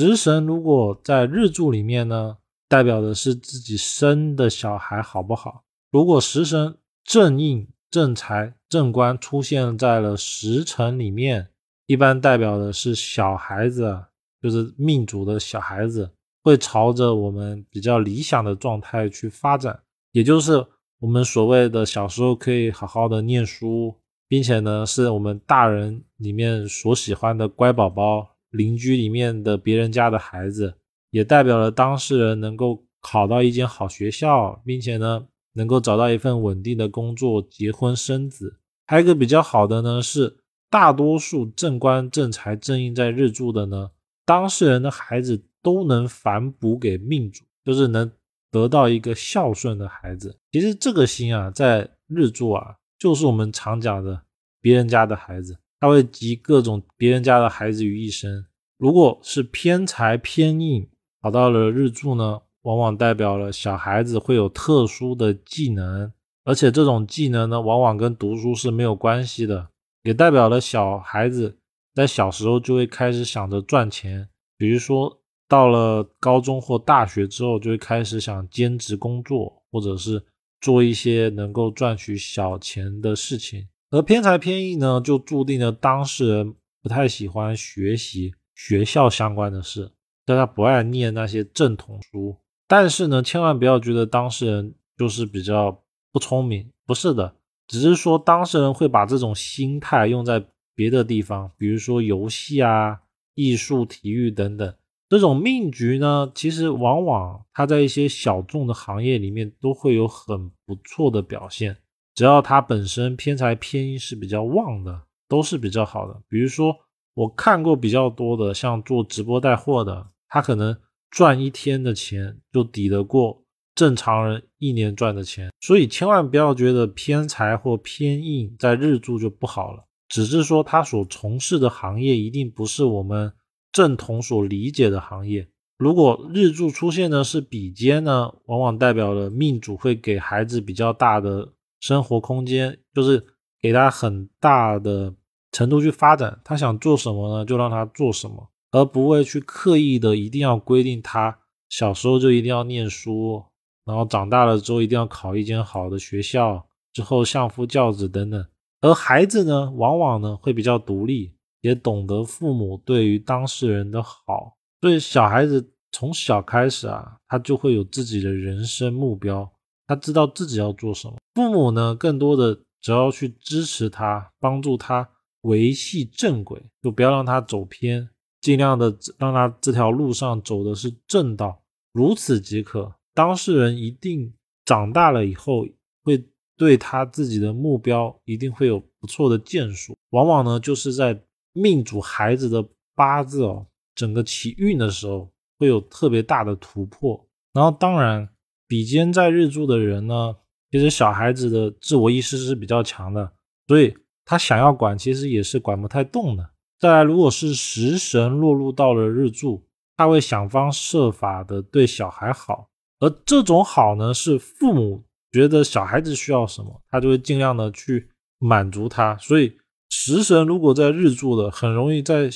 食神如果在日柱里面呢，代表的是自己生的小孩好不好？如果食神正印、正财、正官出现在了时辰里面，一般代表的是小孩子，就是命主的小孩子会朝着我们比较理想的状态去发展，也就是我们所谓的小时候可以好好的念书，并且呢，是我们大人里面所喜欢的乖宝宝。邻居里面的别人家的孩子，也代表了当事人能够考到一间好学校，并且呢，能够找到一份稳定的工作，结婚生子。还有一个比较好的呢，是大多数正官、正财、正印在日柱的呢，当事人的孩子都能反哺给命主，就是能得到一个孝顺的孩子。其实这个星啊，在日柱啊，就是我们常讲的别人家的孩子。他会集各种别人家的孩子于一身。如果是偏财偏印跑到了日柱呢，往往代表了小孩子会有特殊的技能，而且这种技能呢，往往跟读书是没有关系的，也代表了小孩子在小时候就会开始想着赚钱。比如说到了高中或大学之后，就会开始想兼职工作，或者是做一些能够赚取小钱的事情。而偏财偏印呢，就注定了当事人不太喜欢学习学校相关的事，大家不爱念那些正统书。但是呢，千万不要觉得当事人就是比较不聪明，不是的，只是说当事人会把这种心态用在别的地方，比如说游戏啊、艺术、体育等等。这种命局呢，其实往往他在一些小众的行业里面都会有很不错的表现。只要他本身偏财偏印是比较旺的，都是比较好的。比如说，我看过比较多的，像做直播带货的，他可能赚一天的钱就抵得过正常人一年赚的钱。所以千万不要觉得偏财或偏印在日柱就不好了，只是说他所从事的行业一定不是我们正统所理解的行业。如果日柱出现的是比肩呢，往往代表了命主会给孩子比较大的。生活空间就是给他很大的程度去发展，他想做什么呢，就让他做什么，而不会去刻意的一定要规定他小时候就一定要念书，然后长大了之后一定要考一间好的学校，之后相夫教子等等。而孩子呢，往往呢会比较独立，也懂得父母对于当事人的好，所以小孩子从小开始啊，他就会有自己的人生目标。他知道自己要做什么，父母呢，更多的只要去支持他，帮助他维系正轨，就不要让他走偏，尽量的让他这条路上走的是正道，如此即可。当事人一定长大了以后，会对他自己的目标一定会有不错的建树。往往呢，就是在命主孩子的八字哦，整个起运的时候，会有特别大的突破。然后当然。比肩在日柱的人呢，其实小孩子的自我意识是比较强的，所以他想要管，其实也是管不太动的。再来，如果是食神落入到了日柱，他会想方设法的对小孩好，而这种好呢，是父母觉得小孩子需要什么，他就会尽量的去满足他。所以食神如果在日柱的，很容易在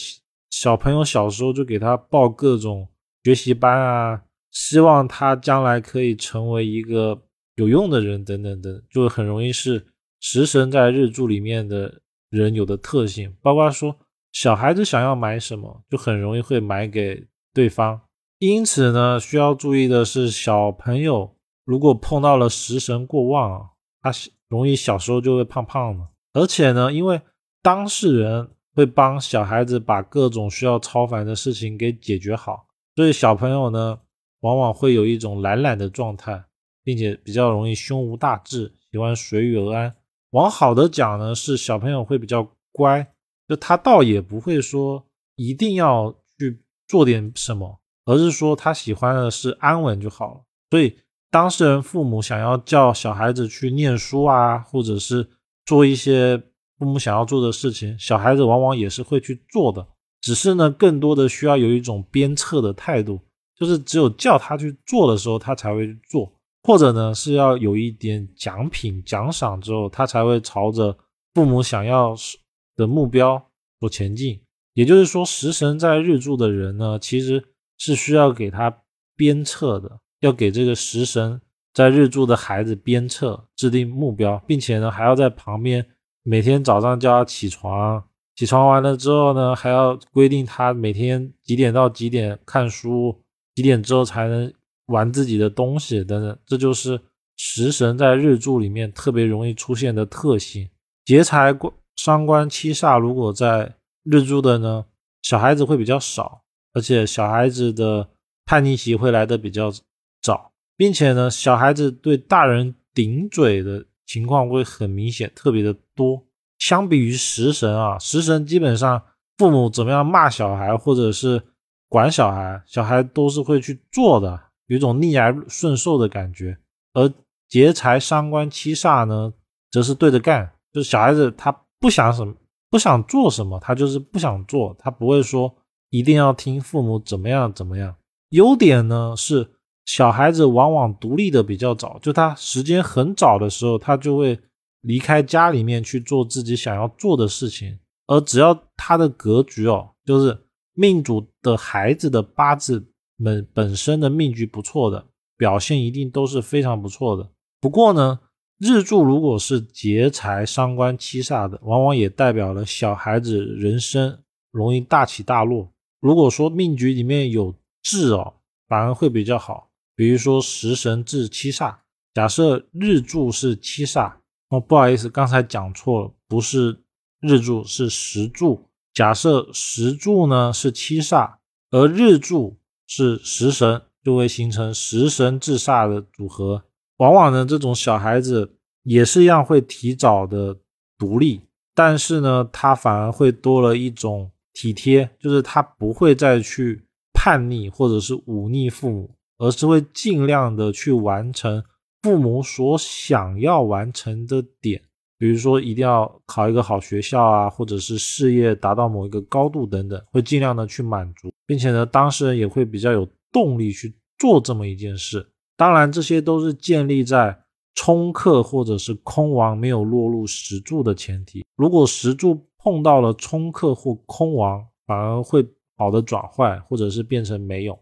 小朋友小时候就给他报各种学习班啊。希望他将来可以成为一个有用的人，等等等，就很容易是食神在日柱里面的人有的特性。包括说小孩子想要买什么，就很容易会买给对方。因此呢，需要注意的是，小朋友如果碰到了食神过旺啊，他容易小时候就会胖胖的。而且呢，因为当事人会帮小孩子把各种需要超凡的事情给解决好，所以小朋友呢。往往会有一种懒懒的状态，并且比较容易胸无大志，喜欢随遇而安。往好的讲呢，是小朋友会比较乖，就他倒也不会说一定要去做点什么，而是说他喜欢的是安稳就好了。所以当事人父母想要叫小孩子去念书啊，或者是做一些父母想要做的事情，小孩子往往也是会去做的，只是呢，更多的需要有一种鞭策的态度。就是只有叫他去做的时候，他才会去做，或者呢是要有一点奖品奖赏之后，他才会朝着父母想要的目标所前进。也就是说，食神在日柱的人呢，其实是需要给他鞭策的，要给这个食神在日柱的孩子鞭策，制定目标，并且呢还要在旁边每天早上叫他起床，起床完了之后呢还要规定他每天几点到几点看书，几点之后才能玩自己的东西等等，这就是食神在日柱里面特别容易出现的特性。劫财官伤官七煞如果在日柱的呢，小孩子会比较少。而且小孩子的叛逆期会来的比较早，并且呢，小孩子对大人顶嘴的情况会很明显，特别的多。相比于食神啊，食神基本上父母怎么样骂小孩或者是管小孩，小孩都是会去做的，有一种逆来顺受的感觉。而劫财伤官七煞呢，则是对着干，就是小孩子他不想什么，不想做什么，他就是不想做，他不会说。一定要听父母怎么样怎么样。优点呢是小孩子往往独立的比较早，就他时间很早的时候，他就会离开家里面去做自己想要做的事情。而只要他的格局哦，就是命主的孩子的八字本本身的命局不错的，表现一定都是非常不错的。不过呢，日柱如果是劫财伤官七煞的，往往也代表了小孩子人生容易大起大落。如果说命局里面有智哦，反而会比较好。比如说食神制七煞，假设日柱是七煞哦，不好意思，刚才讲错了，不是日柱是时柱。假设时柱呢是七煞，而日柱是食神，就会形成食神制煞的组合。往往呢，这种小孩子也是一样会提早的独立，但是呢，他反而会多了一种。体贴就是他不会再去叛逆或者是忤逆父母，而是会尽量的去完成父母所想要完成的点，比如说一定要考一个好学校啊，或者是事业达到某一个高度等等，会尽量的去满足，并且呢，当事人也会比较有动力去做这么一件事。当然，这些都是建立在冲克或者是空亡没有落入石柱的前提。如果石柱，碰到了冲克或空亡，反而会好的转坏，或者是变成没有。